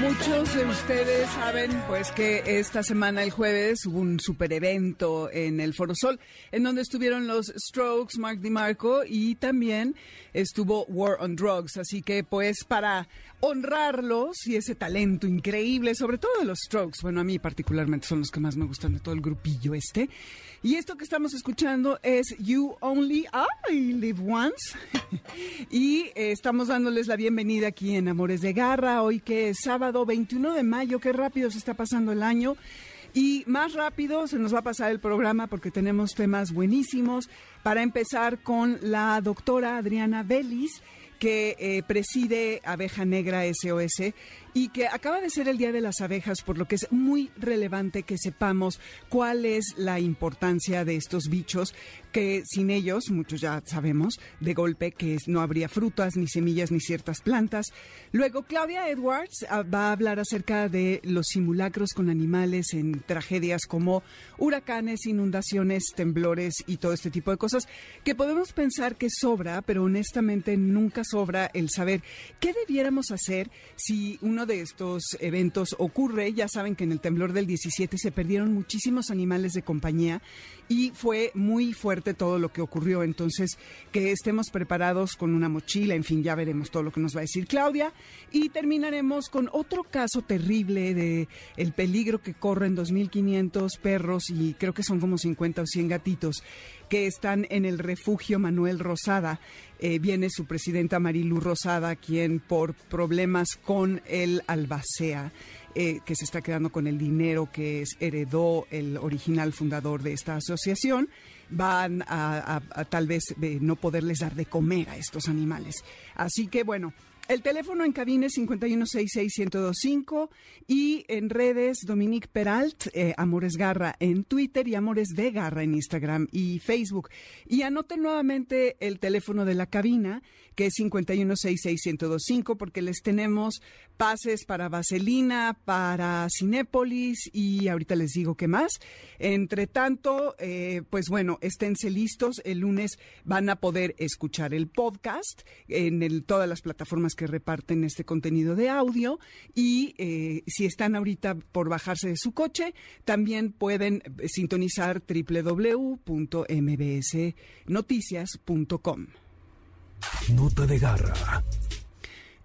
Muchos de ustedes saben pues que esta semana el jueves hubo un super evento en el Foro Sol en donde estuvieron los Strokes, Mark DiMarco y también estuvo War on Drugs, así que pues para honrarlos y ese talento increíble, sobre todo de los Strokes, bueno a mí particularmente son los que más me gustan de todo el grupillo este. Y esto que estamos escuchando es You Only I Live Once. y eh, estamos dándoles la bienvenida aquí en Amores de Garra, hoy que es sábado 21 de mayo, qué rápido se está pasando el año. Y más rápido se nos va a pasar el programa porque tenemos temas buenísimos. Para empezar con la doctora Adriana Vélez que eh, preside Abeja Negra SOS y que acaba de ser el Día de las Abejas, por lo que es muy relevante que sepamos cuál es la importancia de estos bichos, que sin ellos, muchos ya sabemos, de golpe que no habría frutas, ni semillas, ni ciertas plantas. Luego, Claudia Edwards ah, va a hablar acerca de los simulacros con animales en tragedias como huracanes, inundaciones, temblores y todo este tipo de cosas, que podemos pensar que sobra, pero honestamente nunca sobra el saber qué debiéramos hacer si uno de estos eventos ocurre. Ya saben que en el temblor del 17 se perdieron muchísimos animales de compañía y fue muy fuerte todo lo que ocurrió. Entonces, que estemos preparados con una mochila, en fin, ya veremos todo lo que nos va a decir Claudia. Y terminaremos con otro caso terrible de el peligro que corren 2.500 perros y creo que son como 50 o 100 gatitos que están en el refugio Manuel Rosada. Eh, viene su presidenta Marilu Rosada, quien por problemas con el albacea, eh, que se está quedando con el dinero que es, heredó el original fundador de esta asociación, van a, tal vez no poderles dar de comer a estos animales. Así que bueno, el teléfono en cabina es 5166125 y en redes Dominique Peralt, eh, Amores Garra en Twitter y Amores de Garra en Instagram y Facebook. Y anoten nuevamente el teléfono de la cabina que es 5166125 porque les tenemos pases para Vaselina, para Cinépolis y ahorita les digo qué más. Entre tanto, eh, pues bueno, esténse listos. El lunes van a poder escuchar el podcast en todas las plataformas que reparten este contenido de audio y eh, si están ahorita por bajarse de su coche, también pueden sintonizar www.mbsnoticias.com. Nota de garra.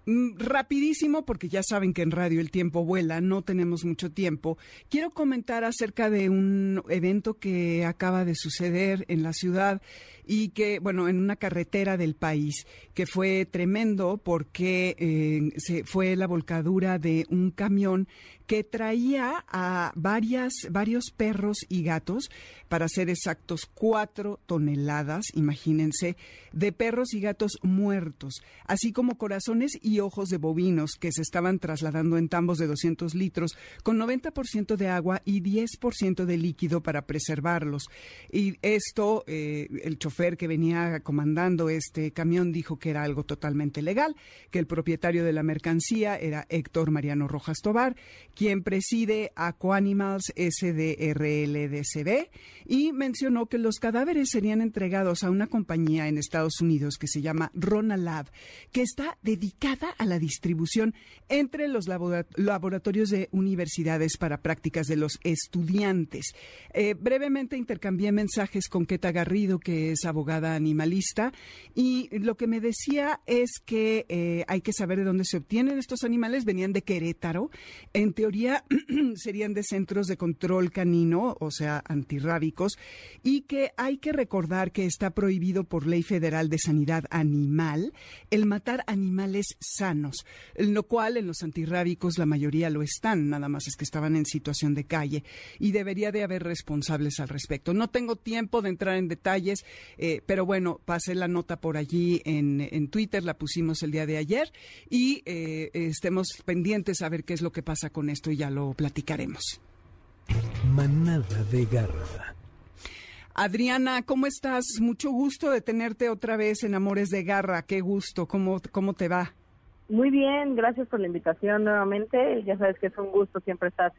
Mm, rapidísimo, porque ya saben que en radio el tiempo vuela, no tenemos mucho tiempo. Quiero comentar acerca de un evento que acaba de suceder en la ciudad y que, bueno, en una carretera del país, que fue tremendo porque eh, se fue la volcadura de un camión que traía a varias, varios perros y gatos, para ser exactos, cuatro toneladas, imagínense, de perros y gatos muertos, así como corazones y ojos de bovinos que se estaban trasladando en tambos de 200 litros, con 90% de agua y 10% de líquido para preservarlos. Y esto, eh, el chofer que venía comandando este camión dijo que era algo totalmente legal, que el propietario de la mercancía era Héctor Mariano Rojas Tobar, quien preside Aquanimals SDRLDCB y mencionó que los cadáveres serían entregados a una compañía en Estados Unidos que se llama Ronalab, que está dedicada a la distribución entre los laboratorios de universidades para prácticas de los estudiantes. Eh, brevemente intercambié mensajes con Keta Garrido, que es abogada animalista, y lo que me decía es que eh, hay que saber de dónde se obtienen estos animales. Venían de Querétaro. En teoría, serían de centros de control canino, o sea, antirrábicos, y que hay que recordar que está prohibido por ley federal de sanidad animal el matar animales sanos, lo cual en los antirrábicos la mayoría lo están, nada más es que estaban en situación de calle y debería de haber responsables al respecto. No tengo tiempo de entrar en detalles, eh, pero bueno, pasé la nota por allí en, Twitter, la pusimos el día de ayer y eh, estemos pendientes a ver qué es lo que pasa con esto ya lo platicaremos. Manada de garra. Adriana, ¿cómo estás? Mucho gusto de tenerte otra vez en Amores de Garra. Qué gusto. ¿Cómo, cómo te va? Muy bien, gracias por la invitación nuevamente. Ya sabes que es un gusto siempre estar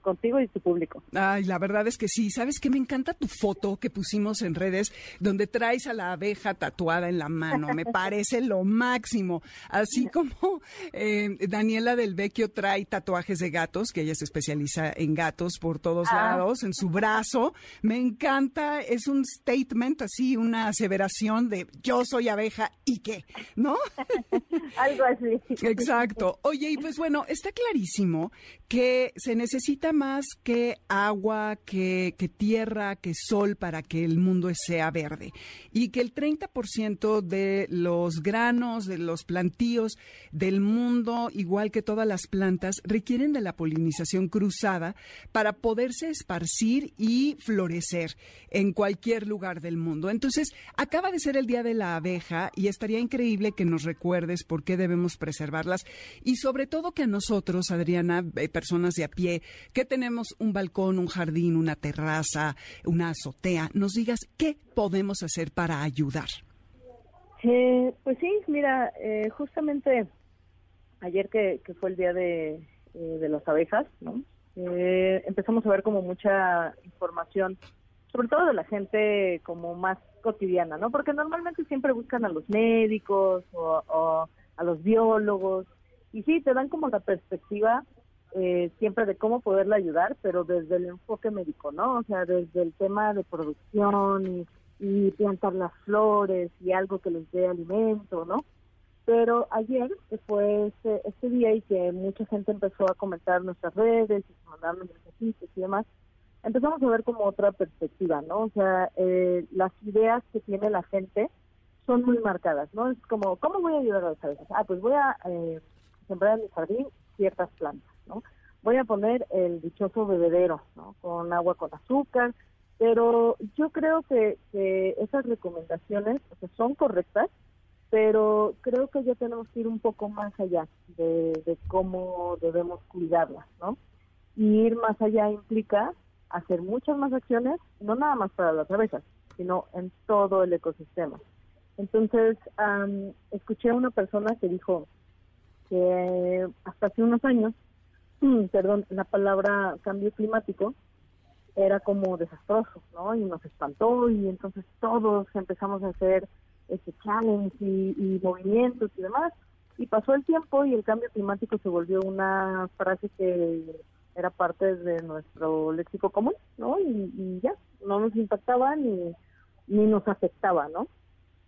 contigo y tu público. Ay, la verdad es que sí. ¿Sabes qué? Me encanta tu foto que pusimos en redes donde traes a la abeja tatuada en la mano. Me parece lo máximo. Así como eh, Daniela del Vecchio trae tatuajes de gatos, que ella se especializa en gatos por todos Ah. lados, en su brazo. Me encanta. Es un statement, así, una aseveración de yo soy abeja y qué, ¿no? Algo así. Exacto. Oye, y pues bueno, está clarísimo que se necesita más que agua, que, tierra, que sol para que el mundo sea verde. Y que el 30% de los granos, de los plantíos del mundo, igual que todas las plantas, requieren de la polinización cruzada para poderse esparcir y florecer en cualquier lugar del mundo. Entonces, acaba de ser el Día de la Abeja y estaría increíble que nos recuerdes por qué debemos preservarlas y sobre todo que a nosotros, Adriana, eh, personas de a pie, que tenemos un balcón, un jardín, una terraza, una azotea, nos digas qué podemos hacer para ayudar. Eh, pues sí, mira, eh, justamente ayer que, que fue el día de, eh, las abejas, ¿no? Eh, empezamos a ver como mucha información, sobre todo de la gente como más cotidiana, ¿no? Porque normalmente siempre buscan a los médicos o, o a los biólogos y sí, te dan como la perspectiva eh, siempre de cómo poderla ayudar, pero desde el enfoque médico, ¿no? O sea, desde el tema de producción y, plantar las flores y algo que les dé alimento, ¿no? Pero ayer fue este, este día y que mucha gente empezó a comentar nuestras redes y mandarnos mensajitos y demás, empezamos a ver como otra perspectiva, ¿no? O sea, eh, las ideas que tiene la gente son muy marcadas, ¿no? Es como, ¿cómo voy a ayudar a las abejas? Ah, pues voy a eh, sembrar en mi jardín ciertas plantas, ¿no? Voy a poner el dichoso bebedero, ¿no? Con agua con azúcar, pero yo creo que, esas recomendaciones son correctas, pero creo que ya tenemos que ir un poco más allá de, cómo debemos cuidarlas, ¿no? Y ir más allá implica hacer muchas más acciones, no nada más para las abejas, sino en todo el ecosistema. Entonces, am, escuché a una persona que dijo que hasta hace unos años, perdón, la palabra cambio climático era como desastroso, ¿no? Y nos espantó y entonces todos empezamos a hacer ese challenge y, y movimientos y demás. Y pasó el tiempo y el cambio climático se volvió una frase que era parte de nuestro léxico común, ¿no? Y, y ya, no nos impactaba ni, ni nos afectaba, ¿no?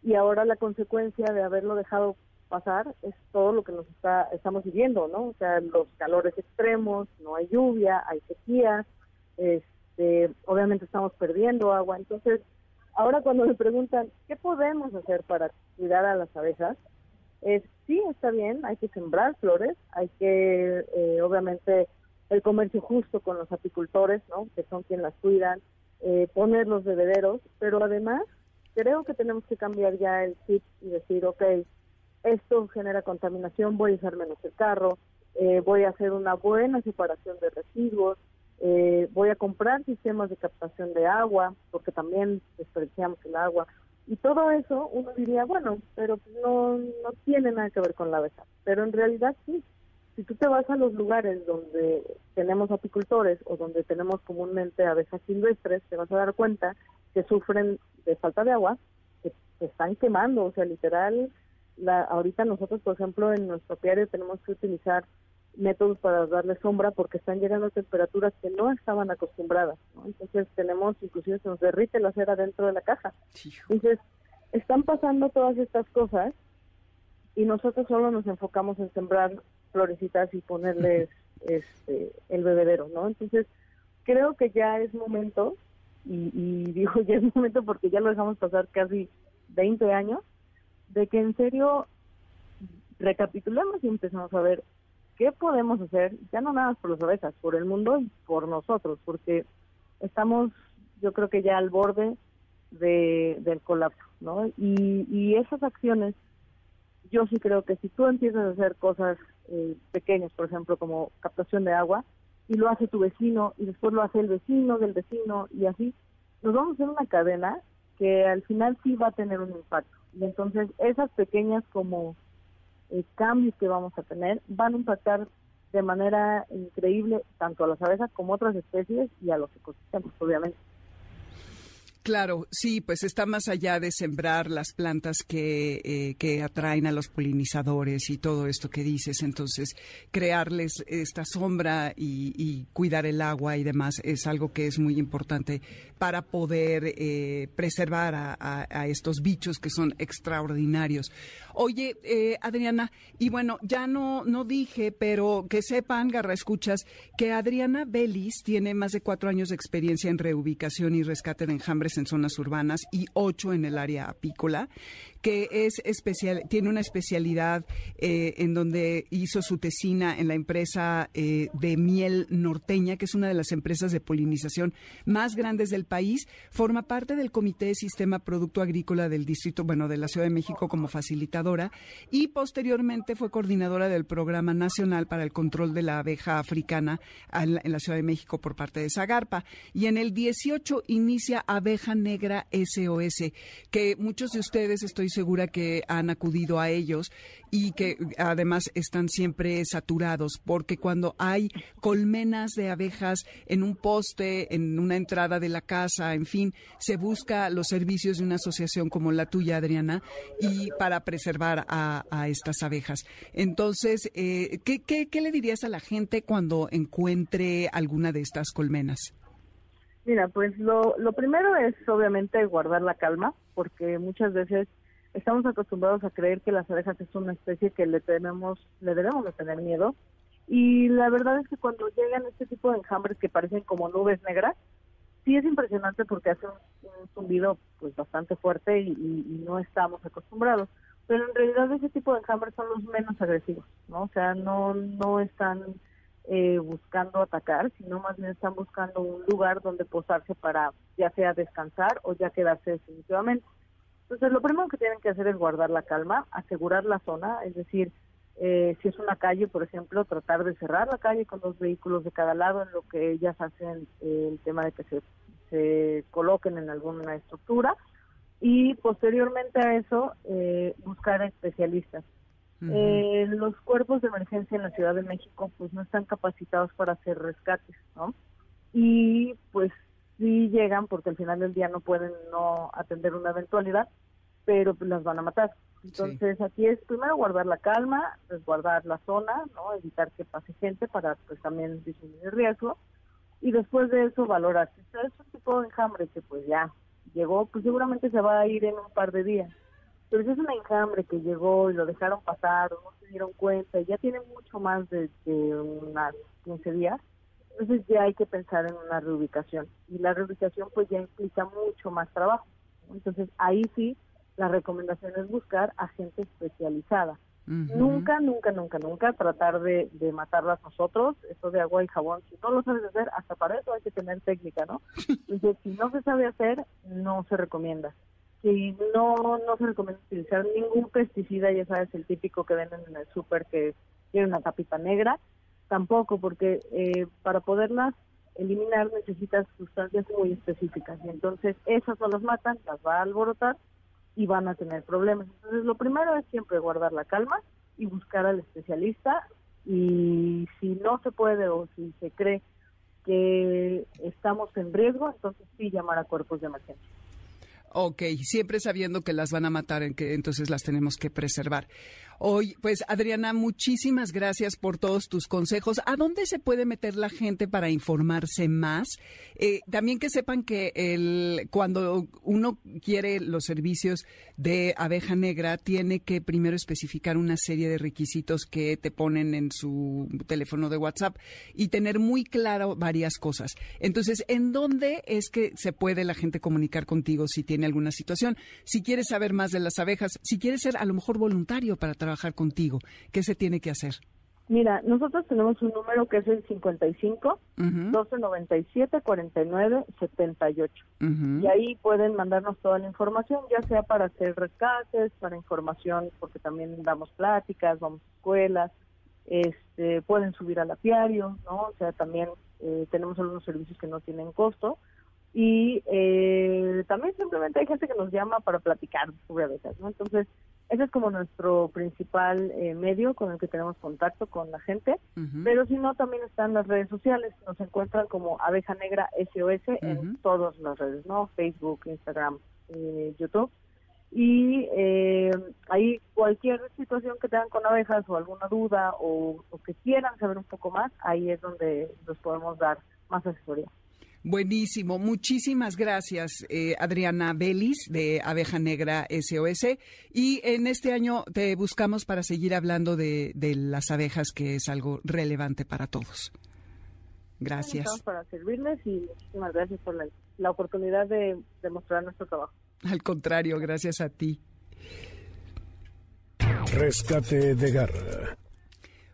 Y ahora la consecuencia de haberlo dejado pasar es todo lo que nos está estamos viviendo, ¿no? O sea, los calores extremos, no hay lluvia, hay sequías, este, obviamente estamos perdiendo agua. Entonces, ahora cuando me preguntan qué podemos hacer para cuidar a las abejas, es sí está bien, hay que sembrar flores, hay que, eh, obviamente, el comercio justo con los apicultores, ¿no? Que son quienes las cuidan, eh, poner los bebederos, pero además creo que tenemos que cambiar ya el chip y decir, ok, esto genera contaminación, voy a usar menos el carro, eh, voy a hacer una buena separación de residuos, eh, voy a comprar sistemas de captación de agua, porque también desperdiciamos el agua. Y todo eso uno diría, bueno, pero no, no tiene nada que ver con la abeja. Pero en realidad sí. Si tú te vas a los lugares donde tenemos apicultores o donde tenemos comúnmente abejas silvestres, te vas a dar cuenta que sufren de falta de agua, que están quemando, o sea, literal, la, ahorita nosotros, por ejemplo, en nuestro apiario tenemos que utilizar métodos para darle sombra porque están llegando a temperaturas que no estaban acostumbradas, ¿no? Entonces tenemos, inclusive se nos derrite la cera dentro de la caja. Entonces, están pasando todas estas cosas y nosotros solo nos enfocamos en sembrar florecitas y ponerles este el bebedero, ¿no? Entonces, creo que ya es momento, y, y digo ya es momento porque ya lo dejamos pasar casi 20 años, de que en serio recapitulemos y empezamos a ver qué podemos hacer, ya no nada más por las abejas, por el mundo y por nosotros, porque estamos, yo creo que ya al borde de, del colapso, ¿no? Y, y esas acciones, yo sí creo que si tú empiezas a hacer cosas eh, pequeñas, por ejemplo, como captación de agua, y lo hace tu vecino, y después lo hace el vecino del vecino, y así, nos vamos a hacer una cadena que al final sí va a tener un impacto. Y entonces esas pequeñas como eh, cambios que vamos a tener van a impactar de manera increíble tanto a las abejas como a otras especies y a los ecosistemas, obviamente. Claro, sí, pues está más allá de sembrar las plantas que, eh, que atraen a los polinizadores y todo esto que dices. Entonces, crearles esta sombra y, cuidar el agua y demás es algo que es muy importante para poder eh, preservar a, estos bichos que son extraordinarios. Oye, eh, Adriana, y bueno, ya no, no dije, pero que sepan, Garra Escuchas, que Adriana Belis tiene más de cuatro años de experiencia en reubicación y rescate de enjambres en zonas urbanas y ocho en el área apícola que es especial, tiene una especialidad eh, en donde hizo su tesina en la empresa eh, de miel norteña, que es una de las empresas de polinización más grandes del país. Forma parte del Comité de Sistema Producto Agrícola del Distrito, bueno, de la Ciudad de México como facilitadora y posteriormente fue coordinadora del Programa Nacional para el Control de la Abeja Africana en la Ciudad de México por parte de Zagarpa. Y en el 18 inicia Abeja Negra SOS, que muchos de ustedes estoy segura que han acudido a ellos y que además están siempre saturados, porque cuando hay colmenas de abejas en un poste, en una entrada de la casa, en fin, se busca los servicios de una asociación como la tuya, Adriana, y para preservar a, estas abejas. Entonces, eh, ¿qué, qué le dirías a la gente cuando encuentre alguna de estas colmenas? Mira, pues lo, lo primero es obviamente guardar la calma, porque muchas veces estamos acostumbrados a creer que las abejas es una especie que le tenemos, le debemos de tener miedo. Y la verdad es que cuando llegan este tipo de enjambres que parecen como nubes negras, sí es impresionante porque hace un, zumbido pues bastante fuerte y, no estamos acostumbrados. Pero en realidad ese tipo de enjambres son los menos agresivos, ¿no? O sea, no, no están eh, buscando atacar, sino más bien están buscando un lugar donde posarse para ya sea descansar o ya quedarse definitivamente. Entonces, lo primero que tienen que hacer es guardar la calma, asegurar la zona, es decir, eh, si es una calle, por ejemplo, tratar de cerrar la calle con dos vehículos de cada lado, en lo que ellas hacen eh, el tema de que se, se coloquen en alguna estructura, y posteriormente a eso, eh, buscar especialistas. Los cuerpos de emergencia en la Ciudad de México pues no están capacitados para hacer rescates, ¿no? Y pues sí llegan porque al final del día no pueden no atender una eventualidad, pero pues, las van a matar. Entonces aquí es primero guardar la calma, resguardar la zona, no evitar que pase gente para pues también disminuir el riesgo y después de eso valorar si es un tipo de enjambre que pues ya llegó, pues seguramente se va a ir en un par de días. Pero si es un enjambre que llegó y lo dejaron pasar o no se dieron cuenta y ya tiene mucho más de, de unas 15 días, entonces ya hay que pensar en una reubicación y la reubicación pues ya implica mucho más trabajo. Entonces ahí sí la recomendación es buscar a gente especializada. Nunca, nunca, nunca, nunca tratar de, de matarlas nosotros, eso de agua y jabón, si no lo sabes hacer, hasta para eso hay que tener técnica, ¿no? Entonces, si no se sabe hacer, no se recomienda. Si no, no se recomienda utilizar ningún pesticida, ya sabes, el típico que venden en el súper que tiene una tapita negra, tampoco, porque eh, para poderlas eliminar necesitas sustancias muy específicas y entonces esas no las matan, las va a alborotar y van a tener problemas. Entonces lo primero es siempre guardar la calma y buscar al especialista y si no se puede o si se cree que estamos en riesgo, entonces sí llamar a cuerpos de emergencia. Ok, siempre sabiendo que las van a matar, entonces las tenemos que preservar. Hoy, pues Adriana, muchísimas gracias por todos tus consejos. ¿A dónde se puede meter la gente para informarse más? Eh, también que sepan que el, cuando uno quiere los servicios de abeja negra, tiene que primero especificar una serie de requisitos que te ponen en su teléfono de WhatsApp y tener muy claro varias cosas. Entonces, ¿en dónde es que se puede la gente comunicar contigo si tiene alguna situación? Si quieres saber más de las abejas, si quieres ser a lo mejor voluntario para trabajar trabajar contigo? ¿Qué se tiene que hacer? Mira, nosotros tenemos un número que es el 55 1297 49 78. Y ahí pueden mandarnos toda la información, ya sea para hacer rescates, para información, porque también damos pláticas, vamos a escuelas, este, pueden subir al apiario, ¿no? O sea, también eh, tenemos algunos servicios que no tienen costo. Y eh, también simplemente hay gente que nos llama para platicar sobre abejas, ¿no? Entonces, ese es como nuestro principal eh, medio con el que tenemos contacto con la gente, pero si no, también están las redes sociales, nos encuentran como Abeja Negra SOS en todas las redes, ¿no? Facebook, Instagram, eh, YouTube. Y eh, ahí cualquier situación que tengan con abejas o alguna duda o, o que quieran saber un poco más, ahí es donde nos podemos dar más asesoría. Buenísimo. Muchísimas gracias, eh, Adriana Belis, de Abeja Negra SOS. Y en este año te buscamos para seguir hablando de, las abejas, que es algo relevante para todos. Gracias. Estamos para servirles y muchísimas gracias por la, oportunidad de, de mostrar nuestro trabajo. Al contrario, gracias a ti. Rescate de garra.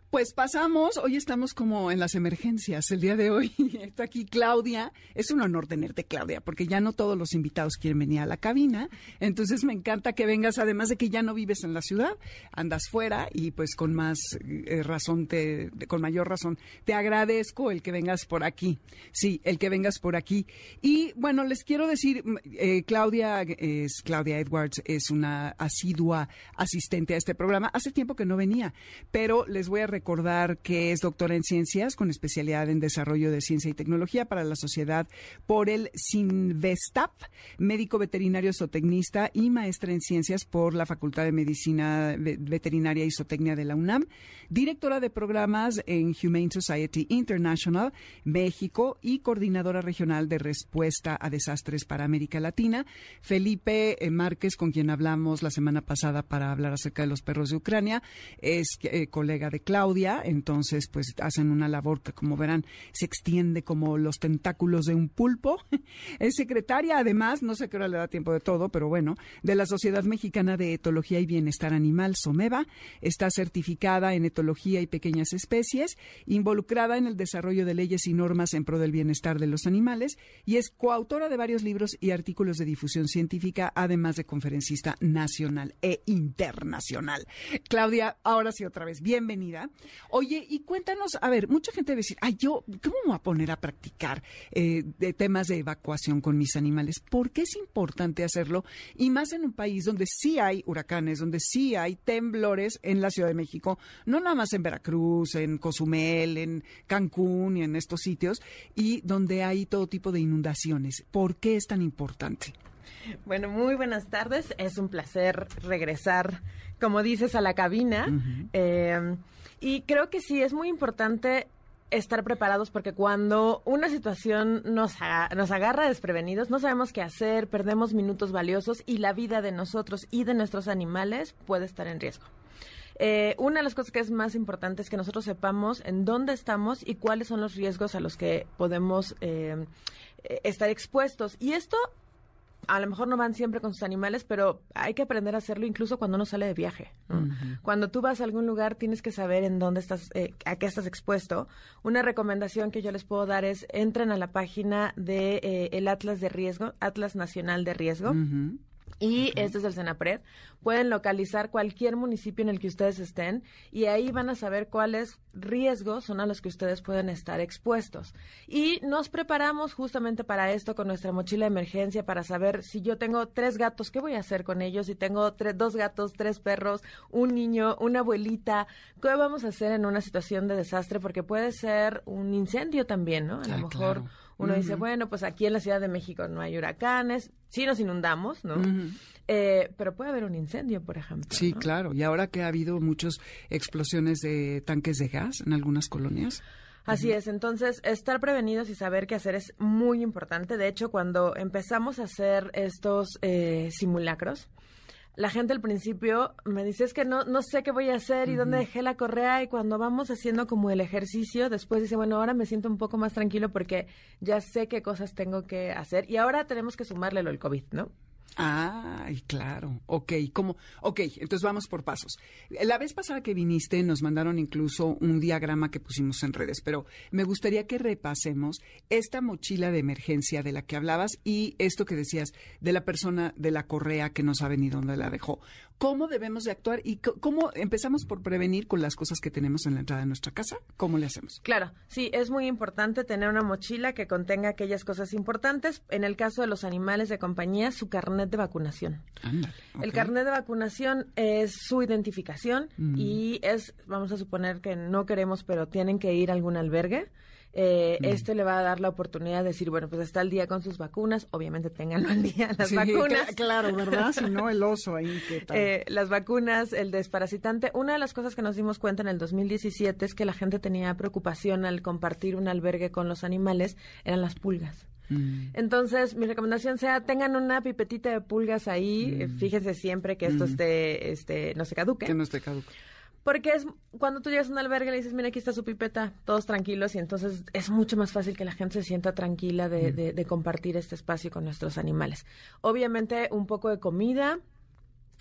Pues pasamos, hoy estamos como en las emergencias. El día de hoy está aquí Claudia. Es un honor tenerte, Claudia, porque ya no todos los invitados quieren venir a la cabina. Entonces me encanta que vengas, además de que ya no vives en la ciudad, andas fuera y pues con más eh, razón, te, con mayor razón, te agradezco el que vengas por aquí. Sí, el que vengas por aquí. Y bueno, les quiero decir, eh, Claudia es Claudia Edwards, es una asidua asistente a este programa. Hace tiempo que no venía, pero les voy a recordar que es doctora en ciencias con especialidad en desarrollo de ciencia y tecnología para la sociedad por el SINVESTAP, médico veterinario zootecnista y maestra en ciencias por la Facultad de Medicina Veterinaria y Zootecnia de la UNAM, directora de programas en Humane Society International, México y coordinadora regional de respuesta a desastres para América Latina. Felipe eh, Márquez, con quien hablamos la semana pasada para hablar acerca de los perros de Ucrania, es eh, colega de Claudia entonces pues hacen una labor que como verán se extiende como los tentáculos de un pulpo. Es secretaria además, no sé qué hora le da tiempo de todo, pero bueno, de la Sociedad Mexicana de Etología y Bienestar Animal, SOMEVA, está certificada en etología y pequeñas especies, involucrada en el desarrollo de leyes y normas en pro del bienestar de los animales y es coautora de varios libros y artículos de difusión científica, además de conferencista nacional e internacional. Claudia, ahora sí otra vez, bienvenida. Oye, y cuéntanos, a ver, mucha gente debe decir, ay, yo, ¿cómo me voy a poner a practicar eh, de temas de evacuación con mis animales? ¿Por qué es importante hacerlo? Y más en un país donde sí hay huracanes, donde sí hay temblores en la Ciudad de México, no nada más en Veracruz, en Cozumel, en Cancún y en estos sitios, y donde hay todo tipo de inundaciones. ¿Por qué es tan importante? Bueno, muy buenas tardes. Es un placer regresar, como dices, a la cabina. Y creo que sí, es muy importante estar preparados porque cuando una situación nos, nos agarra desprevenidos, no sabemos qué hacer, perdemos minutos valiosos y la vida de nosotros y de nuestros animales puede estar en riesgo. Eh, una de las cosas que es más importante es que nosotros sepamos en dónde estamos y cuáles son los riesgos a los que podemos eh, estar expuestos. Y esto a lo mejor no van siempre con sus animales, pero hay que aprender a hacerlo incluso cuando uno sale de viaje. Cuando tú vas a algún lugar tienes que saber en dónde estás, eh, a qué estás expuesto. Una recomendación que yo les puedo dar es entren a la página de eh, el Atlas de Riesgo, Atlas Nacional de Riesgo y este es el Senapred. Pueden localizar cualquier municipio en el que ustedes estén y ahí van a saber cuáles riesgos son a los que ustedes pueden estar expuestos. Y nos preparamos justamente para esto con nuestra mochila de emergencia para saber si yo tengo tres gatos, ¿qué voy a hacer con ellos? Si tengo dos gatos, tres perros, un niño, una abuelita, ¿qué vamos a hacer en una situación de desastre? Porque puede ser un incendio también, ¿no? A lo ah, mejor... Uno dice, bueno, pues aquí en la Ciudad de México no hay huracanes, sí nos inundamos, ¿no? Eh, pero puede haber un incendio, por ejemplo. Sí, claro. Y ahora que ha habido muchas explosiones de tanques de gas en algunas colonias. Así es, entonces estar prevenidos y saber qué hacer es muy importante. De hecho, cuando empezamos a hacer estos eh, simulacros, la gente al principio me dice es que no, no sé qué voy a hacer y dónde dejé la correa y cuando vamos haciendo como el ejercicio, después dice, bueno, ahora me siento un poco más tranquilo porque ya sé qué cosas tengo que hacer y ahora tenemos que sumarle lo del COVID, ¿no? Ay, claro. Ok, ¿cómo? Ok, entonces vamos por pasos. La vez pasada que viniste nos mandaron incluso un diagrama que pusimos en redes, pero me gustaría que repasemos esta mochila de emergencia de la que hablabas y esto que decías de la persona de la correa que no sabe ni dónde la dejó. ¿Cómo debemos de actuar y cómo empezamos por prevenir con las cosas que tenemos en la entrada de nuestra casa? ¿Cómo le hacemos? Claro, sí, es muy importante tener una mochila que contenga aquellas cosas importantes. En el caso de los animales de compañía, su carnet carnet de vacunación. El carnet de vacunación es su identificación Mm. y es, vamos a suponer que no queremos, pero tienen que ir a algún albergue. Eh, Mm. Este le va a dar la oportunidad de decir, bueno, pues está al día con sus vacunas, obviamente tenganlo al día las Sí, vacunas. cla- claro, ¿verdad? Si no, el oso ahí, ¿qué tal? Eh, las vacunas, el desparasitante. Una de las cosas que nos dimos cuenta en el 2017 es que la gente tenía preocupación al compartir un albergue con los animales, eran las pulgas. Mm. Entonces, mi recomendación sea, tengan una pipetita de pulgas ahí, eh, fíjense siempre que esto Mm. esté, este, no se caduque. Que no esté caduco. Porque es cuando tú llegas a un albergue y le dices, mira, aquí está su pipeta, todos tranquilos, y entonces es mucho más fácil que la gente se sienta tranquila de, de- de compartir este espacio con nuestros animales. Obviamente, un poco de comida,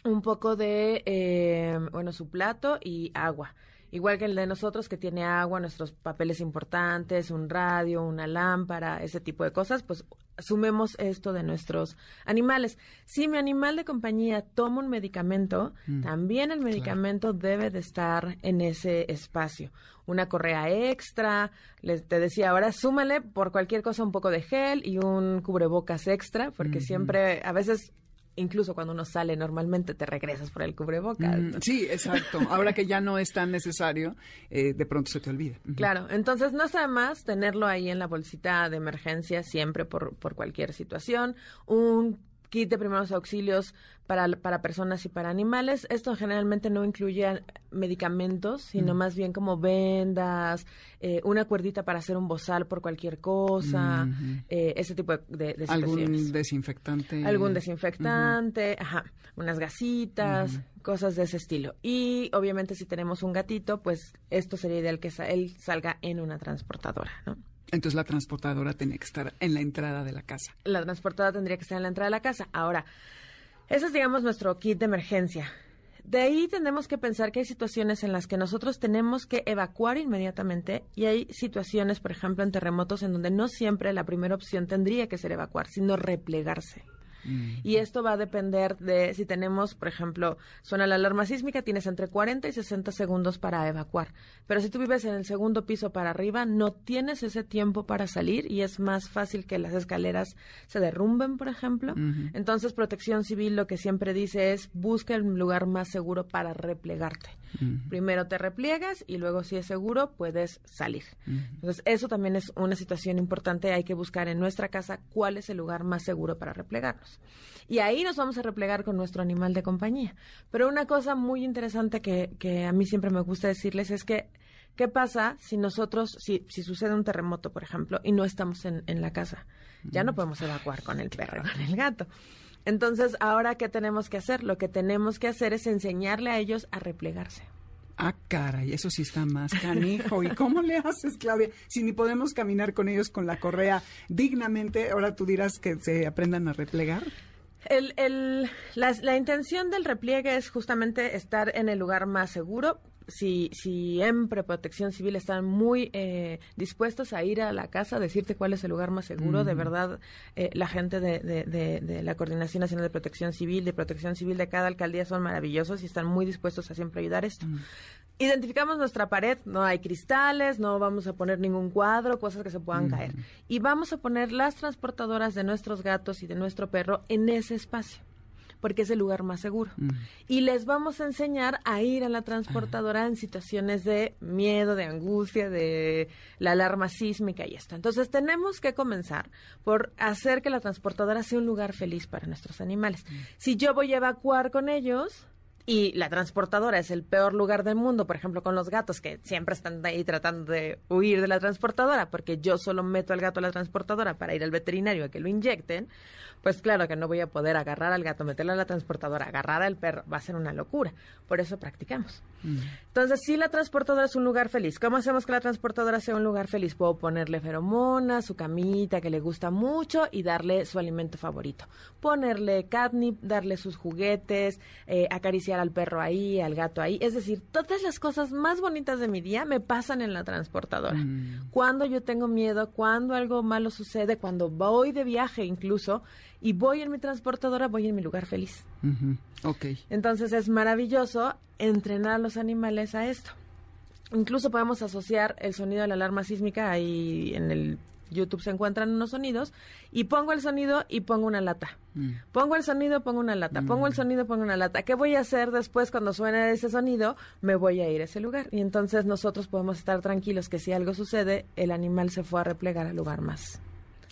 un poco de, eh, bueno, su plato y agua. Igual que el de nosotros, que tiene agua, nuestros papeles importantes, un radio, una lámpara, ese tipo de cosas, pues sumemos esto de nuestros animales. Si mi animal de compañía toma un medicamento, también el medicamento debe de estar en ese espacio. Una correa extra, les, te decía ahora, súmale por cualquier cosa un poco de gel y un cubrebocas extra, porque siempre, a veces incluso cuando uno sale normalmente te regresas por el cubrebocas. Mm, sí, exacto. Ahora que ya no es tan necesario, eh, de pronto se te olvida. Claro, entonces no está más tenerlo ahí en la bolsita de emergencia siempre por, por cualquier situación. Un kit de primeros auxilios para, para personas y para animales. Esto generalmente no incluye medicamentos, sino más bien como vendas, eh, una cuerdita para hacer un bozal por cualquier cosa, Ujú. eh, ese tipo de, de-. Algún desinfectante. Algún desinfectante, ajá, unas gasitas, cosas de ese estilo. Y obviamente si tenemos un gatito, pues esto sería ideal que él salga en una transportadora, ¿no? Entonces la transportadora tenía que estar en la entrada de la casa. La transportadora tendría que estar en la entrada de la casa. Ahora, ese es, digamos, nuestro kit de emergencia. De ahí tenemos que pensar que hay situaciones en las que nosotros tenemos que evacuar inmediatamente y hay situaciones, por ejemplo, en terremotos en donde no siempre la primera opción tendría que ser evacuar, sino replegarse. Y esto va a depender de si tenemos, por ejemplo, suena la alarma sísmica, tienes entre 40 y 60 segundos para evacuar. Pero si tú vives en el segundo piso para arriba, no tienes ese tiempo para salir y es más fácil que las escaleras se derrumben, por ejemplo. Entonces, Protección Civil lo que siempre dice es busca el lugar más seguro para replegarte. Primero te repliegas y luego, si es seguro, puedes salir. Entonces, eso también es una situación importante. Hay que buscar en nuestra casa cuál es el lugar más seguro para replegarnos. Y ahí nos vamos a replegar con nuestro animal de compañía. Pero una cosa muy interesante que, que a mí siempre me gusta decirles es que, ¿qué pasa si nosotros, si, si sucede un terremoto, por ejemplo, y no estamos en, en la casa? Ya no podemos evacuar con el perro, con el gato. Entonces, ahora, ¿qué tenemos que hacer? Lo que tenemos que hacer es enseñarle a ellos a replegarse. Ah, caray, eso sí está más canijo. ¿Y cómo le haces, Claudia? Si ni podemos caminar con ellos con la correa dignamente, ahora tú dirás que se aprendan a replegar. El, el, la, la intención del repliegue es justamente estar en el lugar más seguro. Si siempre Protección Civil están muy eh, dispuestos a ir a la casa a decirte cuál es el lugar más seguro, de verdad, eh, la gente de, de, de, de la Coordinación Nacional de Protección Civil, de Protección Civil de cada alcaldía son maravillosos y están muy dispuestos a siempre ayudar esto. Identificamos nuestra pared, no hay cristales, no vamos a poner ningún cuadro, cosas que se puedan caer. Y vamos a poner las transportadoras de nuestros gatos y de nuestro perro en ese espacio, porque es el lugar más seguro. Y les vamos a enseñar a ir a la transportadora en situaciones de miedo, de angustia, de la alarma sísmica y esto. Entonces tenemos que comenzar por hacer que la transportadora sea un lugar feliz para nuestros animales. Si yo voy a evacuar con ellos, y la transportadora es el peor lugar del mundo, por ejemplo, con los gatos que siempre están ahí tratando de huir de la transportadora, porque yo solo meto al gato a la transportadora para ir al veterinario a que lo inyecten, pues claro que no voy a poder agarrar al gato, meterlo a la transportadora, agarrar al perro, va a ser una locura. Por eso practicamos. Entonces, si la transportadora es un lugar feliz, ¿cómo hacemos que la transportadora sea un lugar feliz? Puedo ponerle feromonas, su camita que le gusta mucho y darle su alimento favorito. Ponerle catnip, darle sus juguetes, eh, acariciar al perro ahí, al gato ahí. Es decir, todas las cosas más bonitas de mi día me pasan en la transportadora. Cuando yo tengo miedo, cuando algo malo sucede, cuando voy de viaje incluso y voy en mi transportadora, voy en mi lugar feliz. Ujú, Ok. Entonces es maravilloso entrenar a los animales a esto. Incluso podemos asociar el sonido de la alarma sísmica ahí en el YouTube se encuentran unos sonidos y pongo el sonido y pongo una lata. Mm. Pongo el sonido, pongo una lata. Pongo el sonido, pongo una lata. ¿Qué voy a hacer después cuando suene ese sonido? Me voy a ir a ese lugar. Y entonces nosotros podemos estar tranquilos que si algo sucede, el animal se fue a replegar al lugar más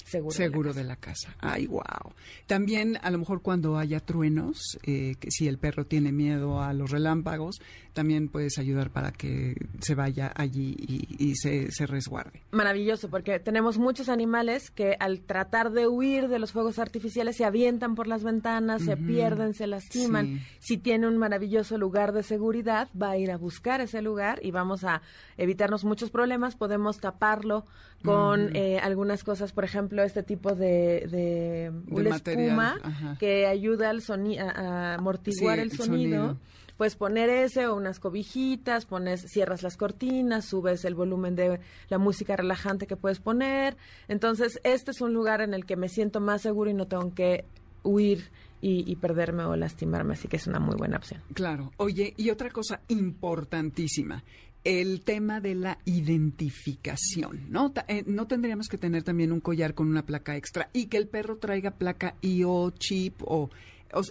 seguro. Seguro de la casa. Ay, wow. También a lo mejor cuando haya truenos, eh, que si el perro tiene miedo a los relámpagos, también puedes ayudar para que se vaya allí y, se, se, resguarde. Maravilloso, porque tenemos muchos animales que al tratar de huir de los fuegos artificiales se avientan por las ventanas, se pierden, se lastiman. Si tiene un maravilloso lugar de seguridad, va a ir a buscar ese lugar y vamos a evitarnos muchos problemas. Podemos taparlo con eh, algunas cosas, por ejemplo, este tipo de, de, espuma que ayuda al sonido a, amortiguar el, sonido. Puedes poner ese o unas cobijitas, pones, cierras las cortinas, subes el volumen de la música relajante que puedes poner. Entonces, este es un lugar en el que me siento más seguro y no tengo que huir y, y, perderme o lastimarme, así que es una muy buena opción. Claro. Oye, y otra cosa importantísima, el tema de la identificación, ¿no? Eh, no tendríamos que tener también un collar con una placa extra y que el perro traiga placa IO, chip o,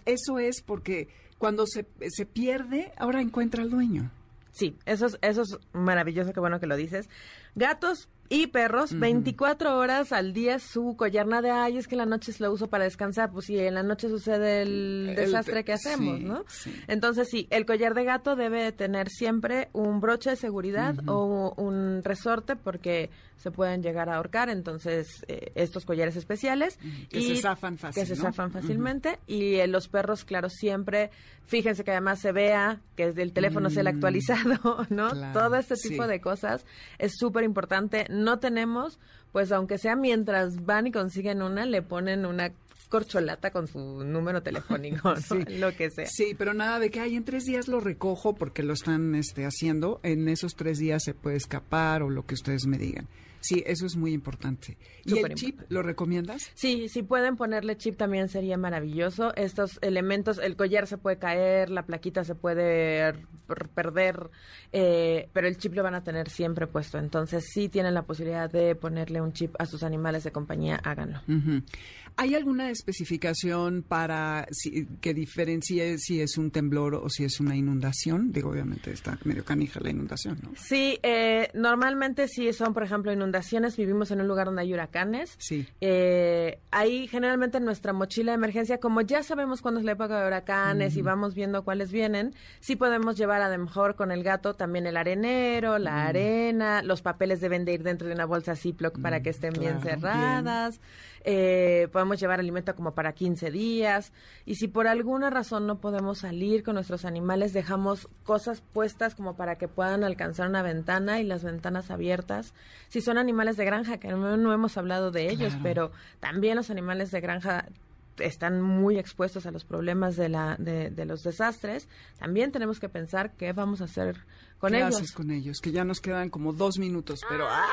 eso es porque cuando se, se pierde, ahora encuentra al dueño. Sí, eso es, eso es maravilloso, qué bueno que lo dices. Gatos y perros, 24 horas al día su collar de ay, es que en la noche lo uso para descansar, pues sí, en la noche sucede el, desastre que hacemos, ¿no? Entonces sí, el collar de gato debe tener siempre un broche de seguridad o un resorte porque se pueden llegar a ahorcar, entonces eh, estos collares especiales que se zafan que se zafan fácilmente. Y eh, los perros, claro, siempre fíjense que además se vea que el teléfono sea el mm. actualizado, ¿no? Todo este tipo de cosas es súper importante no tenemos, pues aunque sea mientras van y consiguen una, le ponen una corcholata con su número telefónico, lo que sea. Sí, pero nada de que hay en tres días lo recojo porque lo están este, haciendo. En esos tres días se puede escapar o lo que ustedes me digan. Sí, eso es muy importante. ¿Y el chip lo recomiendas? Sí, si pueden ponerle chip también sería maravilloso. Estos elementos, el collar se puede caer, la plaquita se puede perder, eh, pero el chip lo van a tener siempre puesto. Entonces, si tienen la posibilidad de ponerle un chip a sus animales de compañía, háganlo. ¿Hay alguna especificación para que diferencie si es un temblor o si es una inundación? Digo, obviamente está medio canija la inundación, ¿no? Sí, eh, normalmente si son, por ejemplo, inundaciones, vivimos en un lugar donde hay huracanes. Sí. Eh, ahí generalmente en nuestra mochila de emergencia, como ya sabemos cuándo es la época de huracanes y vamos viendo cuáles vienen, sí podemos llevar a lo mejor con el gato también el arenero, la arena, los papeles deben de ir dentro de una bolsa Ziploc para que estén bien cerradas. Eh, podemos llevar alimento como para 15 días y si por alguna razón no podemos salir con nuestros animales, dejamos cosas puestas como para que puedan alcanzar una ventana y las ventanas abiertas. Si son animales de granja, que no, hemos hablado de ellos, pero también los animales de granja están muy expuestos a los problemas de, la, de, los desastres, también tenemos que pensar qué vamos a hacer con ¿Qué ellos. Haces con ellos? Que ya nos quedan como dos minutos, pero... ¡ah!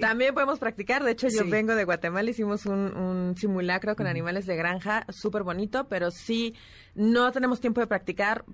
También podemos practicar. De hecho, yo vengo de Guatemala, hicimos un, un simulacro con animales de granja, súper bonito, pero sí, no tenemos tiempo de practicar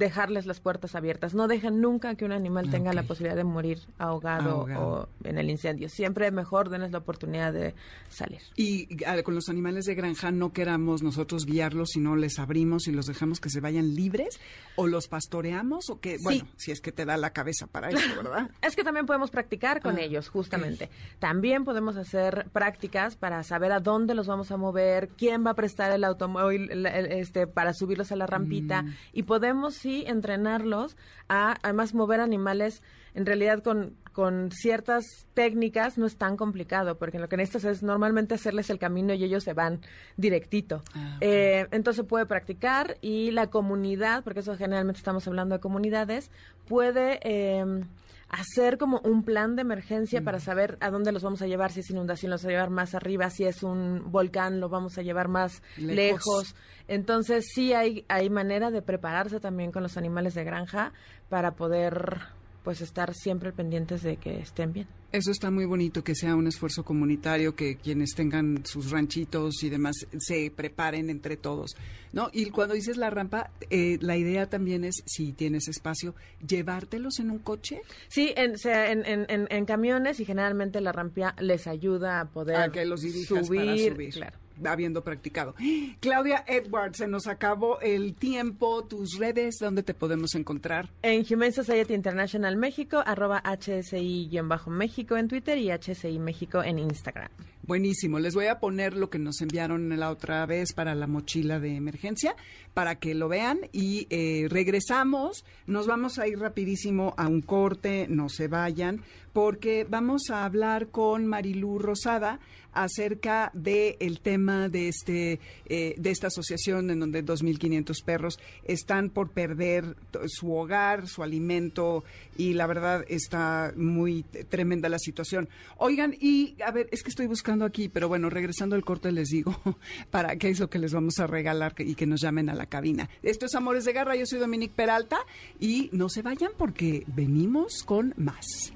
dejarles las puertas abiertas. No dejen nunca que un animal tenga la posibilidad de morir ahogado, o en el incendio. Siempre mejor denles la oportunidad de salir. Y con los animales de granja no queramos nosotros guiarlos, sino les abrimos y los dejamos que se vayan libres o los pastoreamos o que, bueno, si es que te da la cabeza para eso, ¿verdad? es que también podemos practicar con ah, ellos, justamente. También podemos hacer prácticas para saber a dónde los vamos a mover, quién va a prestar el automóvil este, para subirlos a la rampita mm. y podemos sí entrenarlos a además mover animales en realidad con, con ciertas técnicas no es tan complicado, porque lo que necesitas es normalmente hacerles el camino y ellos se van directito. Ah, eh, entonces puede practicar y la comunidad, porque eso generalmente estamos hablando de comunidades, puede eh, hacer como un plan de emergencia para saber a dónde los vamos a llevar, si es inundación los vamos a llevar más arriba, si es un volcán lo vamos a llevar más lejos. Entonces sí hay, hay manera de prepararse también con los animales de granja para poder pues estar siempre pendientes de que estén bien. Eso está muy bonito, que sea un esfuerzo comunitario, que quienes tengan sus ranchitos y demás se preparen entre todos, ¿no? Y cuando dices la rampa, eh, la idea también es, si tienes espacio, llevártelos en un coche. Sí, en, en, en, camiones y generalmente la rampa les ayuda a poder que los subir. Claro habiendo practicado. Claudia Edwards, se nos acabó el tiempo. Tus redes, ¿dónde te podemos encontrar? En Human Society International México, arroba HSI-México en Twitter y HSI México en Instagram. Buenísimo. Les voy a poner lo que nos enviaron la otra vez para la mochila de emergencia para que lo vean y eh, regresamos. Nos vamos a ir rapidísimo a un corte, no se vayan, porque vamos a hablar con Marilú Rosada acerca del el tema de este eh, de esta asociación en donde 2.500 perros están por perder su hogar, su alimento y la verdad está muy tremenda la situación. Oigan, y a ver, es que estoy buscando aquí, pero bueno, regresando al corte les digo para qué es lo que les vamos a regalar y que nos llamen a la cabina. Esto es Amores de Garra, yo soy Dominique Peralta y no se vayan porque venimos con más.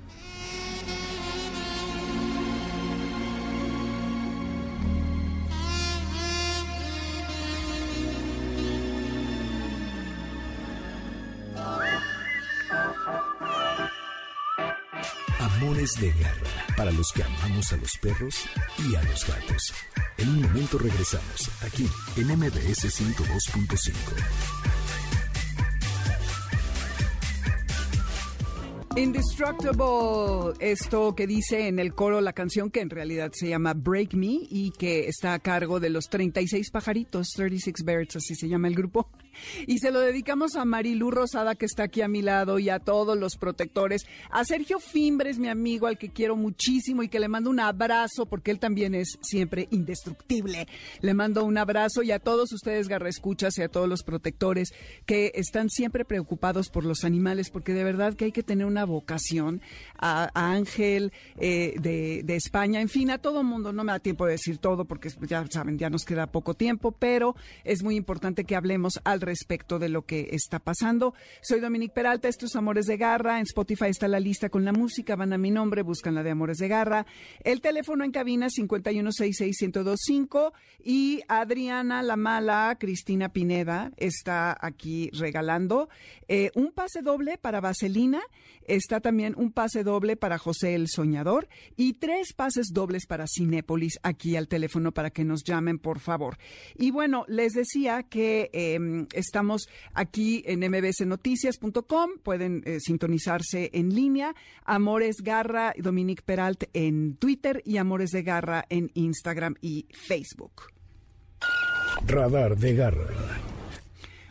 Amores de Garra, para los que amamos a los perros y a los gatos. En un momento regresamos, aquí en MBS 102.5. Indestructible, esto que dice en el coro la canción que en realidad se llama Break Me y que está a cargo de los 36 pajaritos, 36 Birds, así se llama el grupo. Y se lo dedicamos a Marilu Rosada, que está aquí a mi lado, y a todos los protectores. A Sergio Fimbres, mi amigo, al que quiero muchísimo y que le mando un abrazo, porque él también es siempre indestructible. Le mando un abrazo y a todos ustedes, Escuchas, y a todos los protectores que están siempre preocupados por los animales, porque de verdad que hay que tener una vocación. A, Ángel eh, de, de España, en fin, a todo mundo. No me da tiempo de decir todo, porque ya saben, ya nos queda poco tiempo, pero es muy importante que hablemos al respecto de lo que está pasando. Soy Dominique Peralta, esto es Amores de Garra. En Spotify está la lista con la música, van a mi nombre, buscan la de Amores de Garra. El teléfono en cabina 5166125 y Adriana La Mala, Cristina Pineda, está aquí regalando eh, un pase doble para Vaselina. Está también un pase doble para José el Soñador y tres pases dobles para Cinépolis aquí al teléfono para que nos llamen, por favor. Y bueno, les decía que em, Estamos aquí en mbsnoticias.com, pueden eh, sintonizarse en línea. Amores Garra, Dominique Peralt en Twitter y Amores de Garra en Instagram y Facebook. Radar de Garra.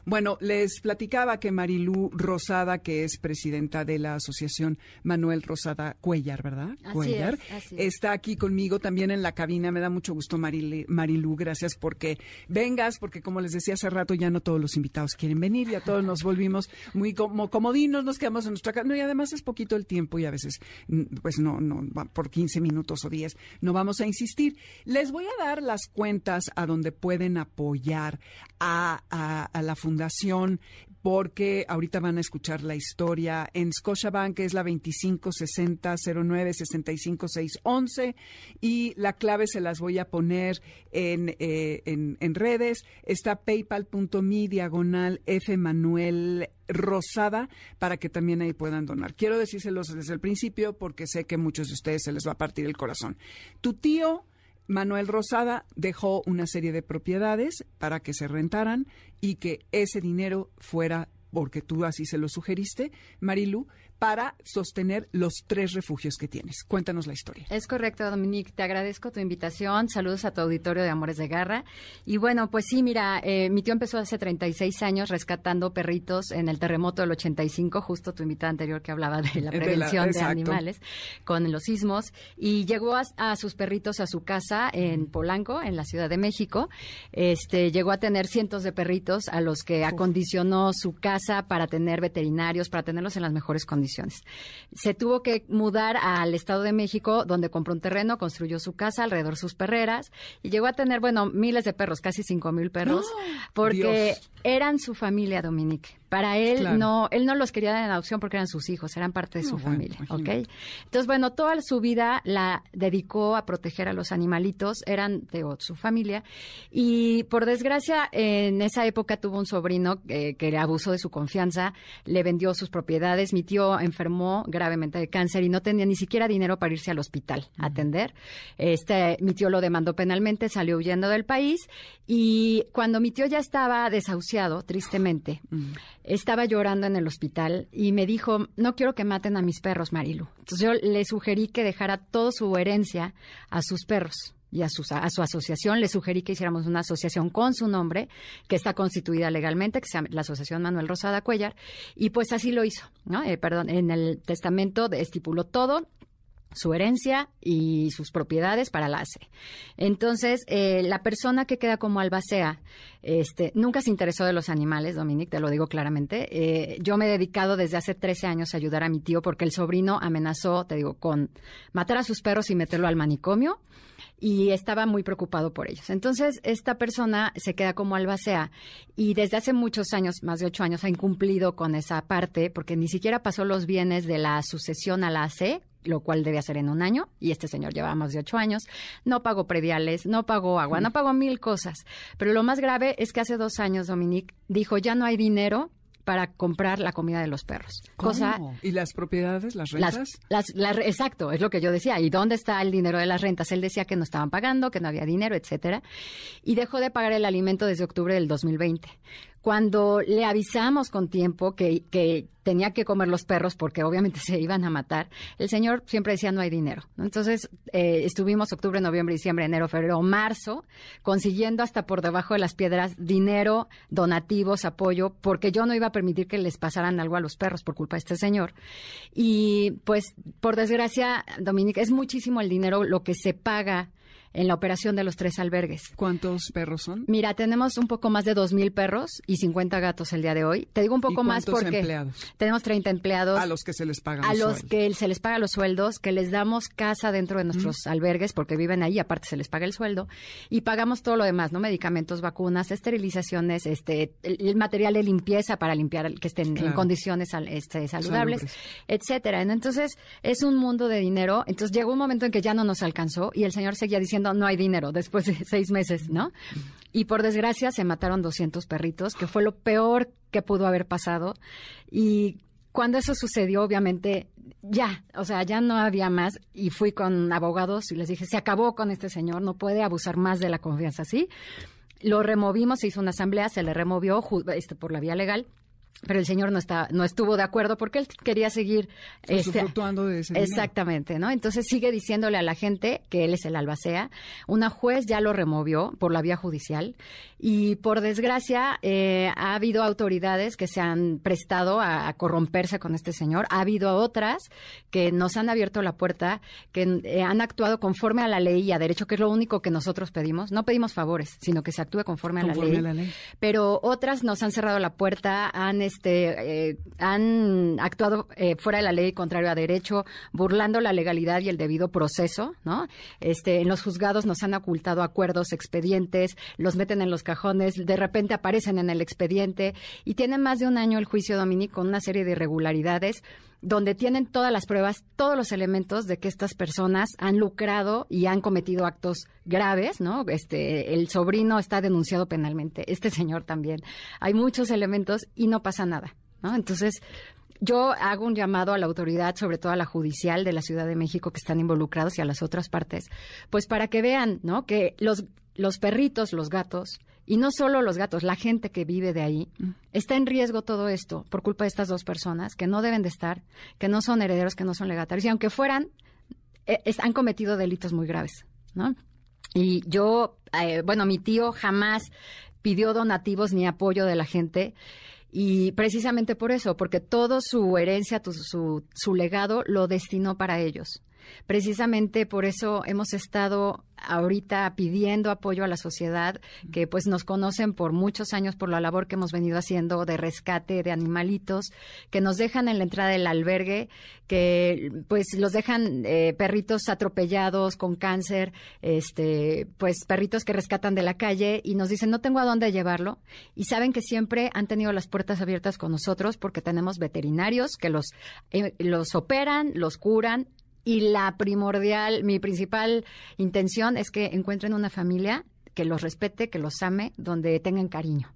Bueno, les platicaba que Marilú Rosada, que es presidenta de la Asociación Manuel Rosada Cuellar, ¿verdad? Cuellar, está aquí conmigo también en la cabina. Me da mucho gusto, Marilú, gracias porque vengas, porque como les decía hace rato, ya no todos los invitados quieren venir, ya todos nos volvimos muy como comodinos, nos quedamos en nuestra casa. No, y además es poquito el tiempo y a veces, mm, pues no, no, por 15 minutos o 10, no vamos a insistir. Les voy a dar las cuentas a donde pueden apoyar a, a la Fundación fundación porque ahorita van a escuchar la historia en Scotiabank, que es la 256009656611 y la clave se las voy a poner en, eh, en, en redes. Está paypal.me diagonal F Manuel Rosada para que también ahí puedan donar. Quiero decírselos desde el principio porque sé que muchos de ustedes se les va a partir el corazón. Tu tío Manuel Rosada dejó una serie de propiedades para que se rentaran y que ese dinero fuera, porque tú así se lo sugeriste, Marilu, para sostener los tres refugios que tienes. Cuéntanos la historia. Es correcto, Dominique. Te agradezco tu invitación. Saludos a tu auditorio de Amores de Garra. Y bueno, pues sí, mira, eh, mi tío empezó hace 36 años rescatando perritos en el terremoto del 85, justo tu invitada anterior que hablaba de la prevención de, animales con los sismos. Y llegó a, sus perritos a su casa en Polanco, en la Ciudad de México. Este, llegó a tener cientos de perritos a los que acondicionó su casa para tener veterinarios, para tenerlos en las mejores condiciones se tuvo que mudar al Estado de México, donde compró un terreno, construyó su casa alrededor de sus perreras y llegó a tener, bueno, miles de perros, casi cinco mil perros, porque eran su familia, Dominique. Para él no, él no los quería dar en adopción porque eran sus hijos, eran parte de su familia, ¿ok? Entonces, bueno, toda su vida la dedicó a proteger a los animalitos, eran de su familia, y por desgracia, en esa época tuvo un sobrino eh, que abusó de su confianza, le vendió sus propiedades, mi tío enfermó gravemente de cáncer y no tenía ni siquiera dinero para irse al hospital a atender. Este, mi tío lo demandó penalmente, salió huyendo del país, y cuando mi tío ya estaba desahuciado, tristemente, estaba llorando en el hospital y me dijo, no quiero que maten a mis perros, Marilu. Entonces yo le sugerí que dejara toda su herencia a sus perros y a su, a su asociación. Le sugerí que hiciéramos una asociación con su nombre, que está constituida legalmente, que se llama la Asociación Manuel Rosada Cuellar, y pues así lo hizo, ¿no? Eh, perdón, en el testamento estipuló todo su herencia y sus propiedades para la ACE. Entonces, eh, la persona que queda como albacea este, nunca se interesó de los animales, Dominique, te lo digo claramente. Eh, yo me he dedicado desde hace 13 años a ayudar a mi tío porque el sobrino amenazó, te digo, con matar a sus perros y meterlo al manicomio y estaba muy preocupado por ellos. Entonces, esta persona se queda como albacea y desde hace muchos años, más de ocho años, ha incumplido con esa parte porque ni siquiera pasó los bienes de la sucesión a la AC lo cual debe hacer en un año, y este señor lleva más de ocho años, no pagó prediales, no pagó agua, no pagó mil cosas. Pero lo más grave es que hace dos años, Dominique, dijo, ya no hay dinero para comprar la comida de los perros. Cosa, ¿Y las propiedades, las rentas? Las, exacto, es lo que yo decía. ¿Y dónde está el dinero de las rentas? Él decía que no estaban pagando, que no había dinero, etcétera. Y dejó de pagar el alimento desde octubre del 2020 cuando le avisamos con tiempo que, que, tenía que comer los perros porque obviamente se iban a matar, el señor siempre decía no hay dinero. Entonces eh, estuvimos octubre, noviembre, diciembre, enero, febrero, marzo, consiguiendo hasta por debajo de las piedras dinero, donativos, apoyo, porque yo no iba a permitir que les pasaran algo a los perros por culpa de este señor. Y pues por desgracia, Dominique, es muchísimo el dinero lo que se paga en la operación de los tres albergues. ¿Cuántos perros son? Mira, tenemos un poco más de 2.000 perros y 50 gatos el día de hoy. Te digo un poco más porque empleados? tenemos 30 empleados. A los que se les pagan A los, que se les paga los sueldos, que les damos casa dentro de nuestros albergues porque viven ahí, aparte se les paga el sueldo. Y pagamos todo lo demás, ¿no? Medicamentos, vacunas, esterilizaciones, este, el, material de limpieza para limpiar, que estén en condiciones este, saludables, etcétera. Entonces, es un mundo de dinero. Entonces, llegó un momento en que ya no nos alcanzó y el señor seguía diciendo no, hay dinero después de seis meses, ¿no? Y por desgracia se mataron 200 perritos, que fue lo peor que pudo haber pasado. Y cuando eso sucedió, obviamente, ya, o sea, ya no había más. Y fui con abogados y les dije, se acabó con este señor, no puede abusar más de la confianza así. Lo removimos, se hizo una asamblea, se le removió este, por la vía legal pero el señor no está no estuvo de acuerdo porque él quería seguir este, de ese exactamente no entonces sigue diciéndole a la gente que él es el albacea. Una juez ya lo removió por la vía judicial y por desgracia eh, ha habido autoridades que se han prestado a, corromperse con este señor. Ha habido otras que nos han abierto la puerta que eh, han actuado conforme a la ley y a derecho que es lo único que nosotros pedimos. No pedimos favores sino que se actúe conforme, a, la ley, a la ley. Pero otras nos han cerrado la puerta han este, eh, han actuado eh, fuera de la ley, contrario a derecho, burlando la legalidad y el debido proceso, ¿no? Este, en los juzgados nos han ocultado acuerdos, expedientes, los meten en los cajones, de repente aparecen en el expediente y tienen más de un año el juicio Dominique con una serie de irregularidades donde tienen todas las pruebas, todos los elementos de que estas personas han lucrado y han cometido actos graves, ¿no? Este, el sobrino está denunciado penalmente, este señor también. Hay muchos elementos y no pasa nada, ¿no? Entonces, yo hago un llamado a la autoridad, sobre todo a la judicial de la Ciudad de México que están involucrados y a las otras partes, pues para que vean, ¿no? Que los, los perritos, los gatos, y no solo los gatos, la gente que vive de ahí, mm. está en riesgo todo esto por culpa de estas dos personas que no deben de estar, que no son herederos, que no son legatarios, y aunque fueran, eh, han cometido delitos muy graves, ¿no? Y yo, eh, bueno, mi tío jamás pidió donativos ni apoyo de la gente. Y precisamente por eso, porque toda su herencia, su, su legado lo destinó para ellos. Precisamente por eso hemos estado ahorita pidiendo apoyo a la sociedad, que pues nos conocen por muchos años por la labor que hemos venido haciendo de rescate de animalitos, que nos dejan en la entrada del albergue, que pues los dejan eh, perritos atropellados con cáncer, este, pues perritos que rescatan de la calle y nos dicen no tengo a dónde llevarlo y saben que siempre han tenido las puertas abiertas con nosotros porque tenemos veterinarios que los eh, los operan, los curan y la primordial, mi principal intención es que encuentren una familia que los respete, que los ame, donde tengan cariño.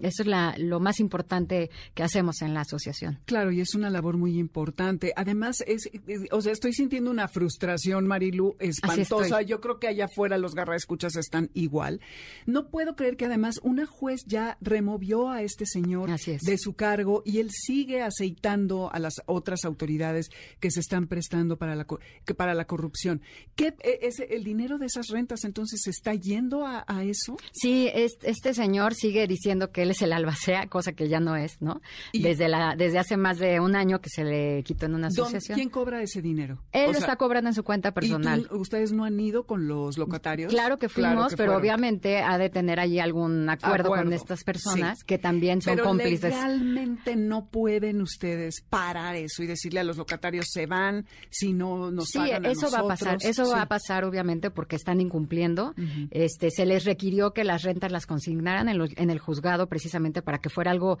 Eso es la, lo más importante que hacemos en la asociación. Claro, y es una labor muy importante. Además, es, o sea, estoy sintiendo una frustración, Marilu, espantosa. Yo creo que allá afuera los escuchas están igual. No puedo creer que además una juez ya removió a este señor de su cargo y él sigue aceitando a las otras autoridades que se están prestando para la, para la corrupción. ¿Qué, e, es, ¿El dinero de esas rentas entonces se está yendo a, a eso? Sí, este señor sigue diciendo que él es el albacea, cosa que ya no es, ¿no? desde la desde hace más de un año que se le quitó en una asociación. ¿Quién cobra ese dinero? Él lo está cobrando en su cuenta personal. ¿Ustedes no han ido con los locatarios? Claro que fuimos, pero obviamente ha de tener allí algún acuerdo, con estas personas que también son cómplices. Realmente no pueden ustedes parar eso y decirle a los locatarios se van si no nos sí, pagan eso a va a pasar, eso va a pasar obviamente porque están incumpliendo. Este se les requirió que las rentas las consignaran en, en el juzgado precisamente para que fuera algo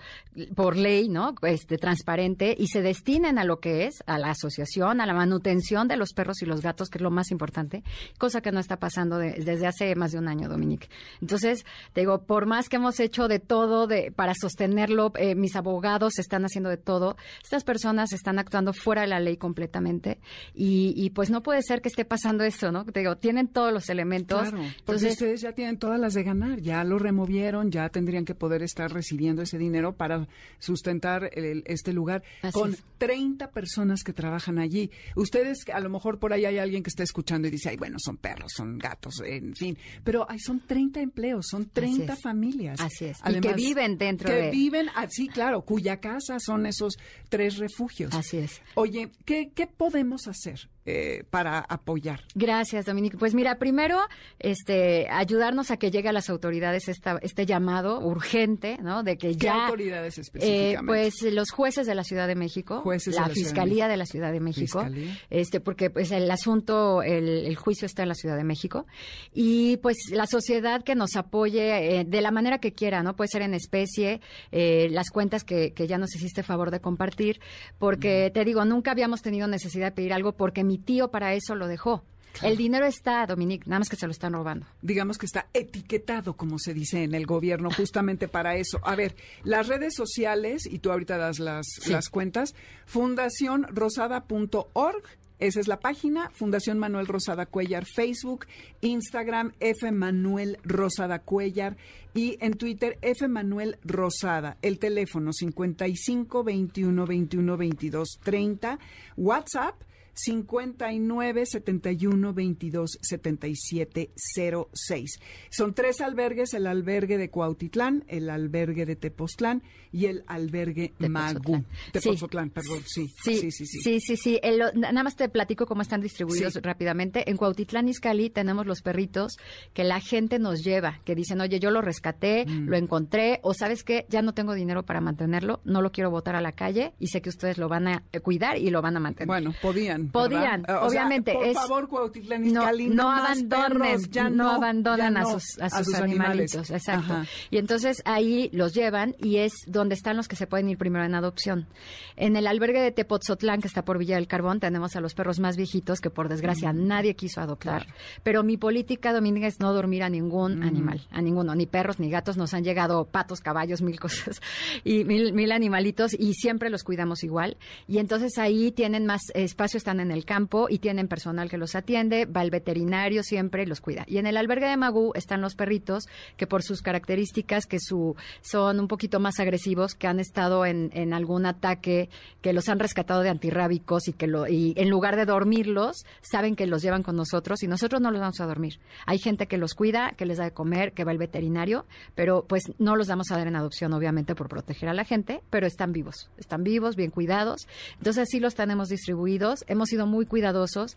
por ley, ¿no? Este transparente y se destinen a lo que es, a la asociación, a la manutención de los perros y los gatos, que es lo más importante, cosa que no está pasando desde hace más de un año, Dominique. Entonces, te digo, por más que hemos hecho de todo de, para sostenerlo, eh, mis abogados están haciendo de todo, estas personas están actuando fuera de la ley completamente y, y pues no puede ser que esté pasando eso, ¿no? Te digo, tienen todos los elementos. Claro, entonces ustedes ya tienen todas las de ganar, ya lo removieron, ya tendrían que poder estar recibiendo ese dinero para sustentar este lugar con 30 personas que trabajan allí. Ustedes, a lo mejor por ahí hay alguien que está escuchando y dice, ay, bueno, son perros, son gatos, en fin, pero hay, son 30 empleos, son 30 familias. Así es. y que viven dentro que de... viven, así, claro, cuya casa son esos tres refugios. Así es. Oye, ¿qué, qué podemos hacer? Eh, para apoyar. Gracias, Dominique. Pues mira, primero, este, ayudarnos a que llegue a las autoridades esta, este llamado urgente, ¿no? De que ¿Qué ya. autoridades eh, específicamente? pues los jueces de la Ciudad de México, la, Fiscalía de, la Ciudad de México, este, porque pues el asunto, el, juicio está en la Ciudad de México y pues la sociedad que nos apoye eh, de la manera que quiera, ¿no? Puede ser en especie, las cuentas que, que ya nos hiciste favor de compartir, porque te digo, nunca habíamos tenido necesidad de pedir algo porque mi tío para eso lo dejó. El dinero está, Dominique, nada más que se lo están robando. Digamos que está etiquetado, como se dice en el gobierno, justamente para eso. A ver, las redes sociales, y tú ahorita das las, las cuentas, fundacionrosada.org, esa es la página, Fundación Manuel Rosada Cuellar, Facebook, Instagram, F Manuel Rosada Cuellar y en Twitter, F Manuel Rosada. El teléfono 55 21 21 22 30, WhatsApp 59 71 22 77 06. Son tres albergues, el albergue de Cuautitlán, el albergue de Tepoztlán y el albergue Magú. Tepoztlán, perdón, sí. Sí, sí, sí. Sí, sí, nada más te platico cómo están distribuidos rápidamente. En Cuautitlán, Izcalli, tenemos los perritos que la gente nos lleva, que dicen, oye, yo lo rescaté, mm. lo encontré, o sabes qué, ya no tengo dinero para mantenerlo, no lo quiero botar a la calle y sé que ustedes lo van a cuidar y lo van a mantener. Bueno, podían. Podían, obviamente. por favor, Cuautitlán no, no, abandonen, ya no, abandonan a sus, a sus, animalitos, exacto. Y entonces ahí los llevan y es donde están los que se pueden ir primero en adopción. En el albergue de Tepotzotlán, que está por Villa del Carbón, tenemos a los perros más viejitos que por desgracia mm. nadie quiso adoptar. Pero mi política, Domínguez, es no dormir a ningún mm. animal, a ninguno, ni perros ni gatos. Nos han llegado patos, caballos, mil cosas y mil, mil animalitos y siempre los cuidamos igual. Y entonces ahí tienen más espacio, están en el campo y tienen personal que los atiende, va el veterinario siempre y los cuida. Y en el albergue de Magú están los perritos que por sus características que su son un poquito más agresivos, que han estado en, algún ataque, que los han rescatado de antirrábicos y que lo y en lugar de dormirlos, saben que los llevan con nosotros y nosotros no los vamos a dormir. Hay gente que los cuida, que les da de comer, que va el veterinario, pero pues no los vamos a dar en adopción obviamente por proteger a la gente, pero están vivos, están vivos, bien cuidados. Entonces sí los tenemos distribuidos. Hemos hemos sido muy cuidadosos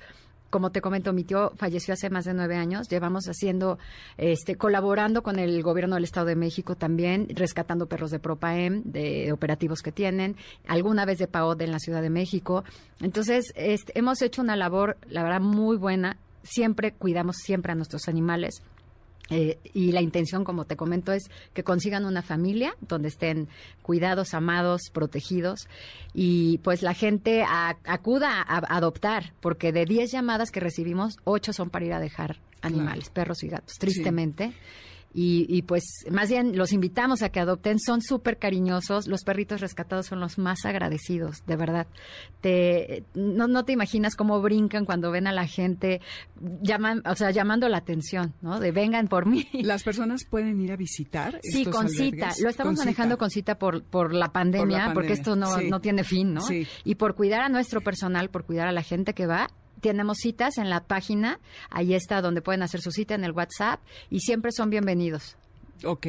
como te comento, mi tío falleció hace más de nueve años. Llevamos haciendo, este, colaborando con el gobierno del Estado de México también, rescatando perros de Propaem, de operativos que tienen, alguna vez de PAOD en la Ciudad de México. Entonces, este, hemos hecho una labor, la verdad, muy buena. Siempre cuidamos siempre a nuestros animales. Eh, y la intención, como te comento, es que consigan una familia donde estén cuidados, amados, protegidos. Y pues la gente acuda a, adoptar, porque de 10 llamadas que recibimos, 8 son para ir a dejar animales, perros y gatos, tristemente. Y, pues más bien los invitamos a que adopten, son súper cariñosos, los perritos rescatados son los más agradecidos, de verdad. Te, no, no te imaginas cómo brincan cuando ven a la gente, llaman, o sea, llamando la atención, ¿no? De vengan por mí. ¿Las personas pueden ir a visitar? Sí, con cita. Lo estamos manejando con cita por, por, la pandemia, porque esto no, no tiene fin, ¿no? Y por cuidar a nuestro personal, por cuidar a la gente que va, tenemos citas en la página, ahí está donde pueden hacer su cita en el WhatsApp y siempre son bienvenidos. Ok.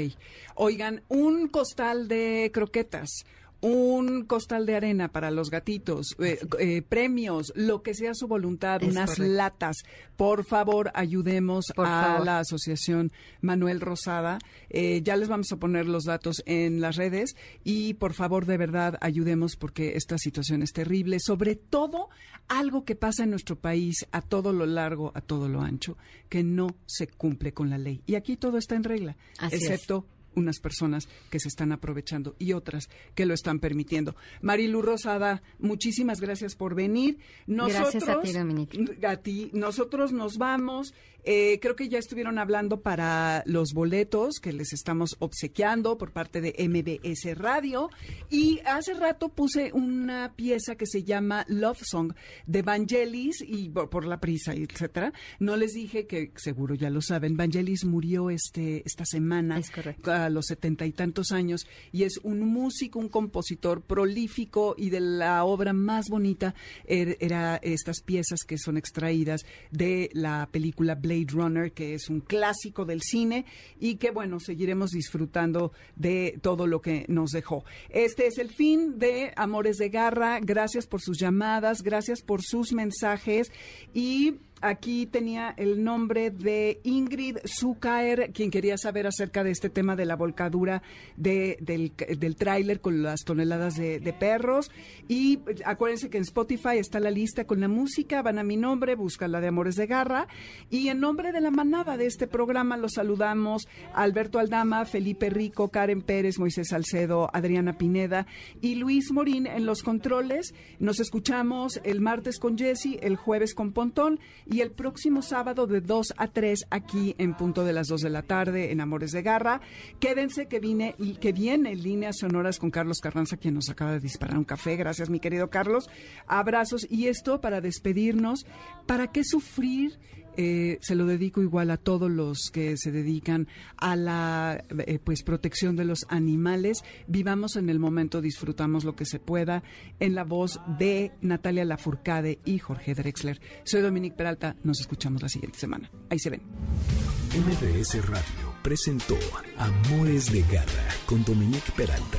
Oigan, un costal de croquetas un costal de arena para los gatitos, eh, eh, premios, lo que sea su voluntad, unas latas. Por favor, ayudemos a la Asociación Manuel Rosada. Eh, ya les vamos a poner los datos en las redes y por favor, de verdad, ayudemos porque esta situación es terrible. Sobre todo, algo que pasa en nuestro país a todo lo largo, a todo lo ancho, que no se cumple con la ley. Y aquí todo está en regla, excepto unas personas que se están aprovechando y otras que lo están permitiendo. Marilu Rosada, muchísimas gracias por venir. Nosotros, gracias a ti, Dominique. A ti, nosotros nos vamos. Eh, creo que ya estuvieron hablando para los boletos que les estamos obsequiando por parte de MBS Radio. Y hace rato puse una pieza que se llama Love Song de Vangelis y por, la prisa, etcétera. No les dije que seguro ya lo saben. Vangelis murió este esta semana a los setenta y tantos años y es un músico, un compositor prolífico y de la obra más bonita er, era estas piezas que son extraídas de la película Blade Runner, que es un clásico del cine y que, bueno, seguiremos disfrutando de todo lo que nos dejó. Este es el fin de Amores de Garra. Gracias por sus llamadas, gracias por sus mensajes y aquí tenía el nombre de Ingrid Zucaer, quien quería saber acerca de este tema de la volcadura del, tráiler con las toneladas de, perros. Y acuérdense que en Spotify está la lista con la música, van a mi nombre, buscan la de Amores de Garra. Y en nombre de la manada de este programa los saludamos Alberto Aldama, Felipe Rico, Karen Pérez, Moisés Salcedo, Adriana Pineda y Luis Morín en los controles. Nos escuchamos el martes con Jesse, el jueves con Pontón y el próximo sábado de 2 a 3 aquí en punto de las 2 de la tarde en Amores de Garra. Quédense que viene que viene líneas sonoras con Carlos Carranza quien nos acaba de disparar un café. Gracias mi querido Carlos. Abrazos y esto para despedirnos. ¿Para qué sufrir? Eh, se lo dedico igual a todos los que se dedican a la eh, pues protección de los animales. Vivamos en el momento, disfrutamos lo que se pueda. En la voz de Natalia Lafourcade y Jorge Drexler. Soy Dominique Peralta. Nos escuchamos la siguiente semana. Ahí se ven. MBS Radio presentó Amores de Garra con Dominique Peralta.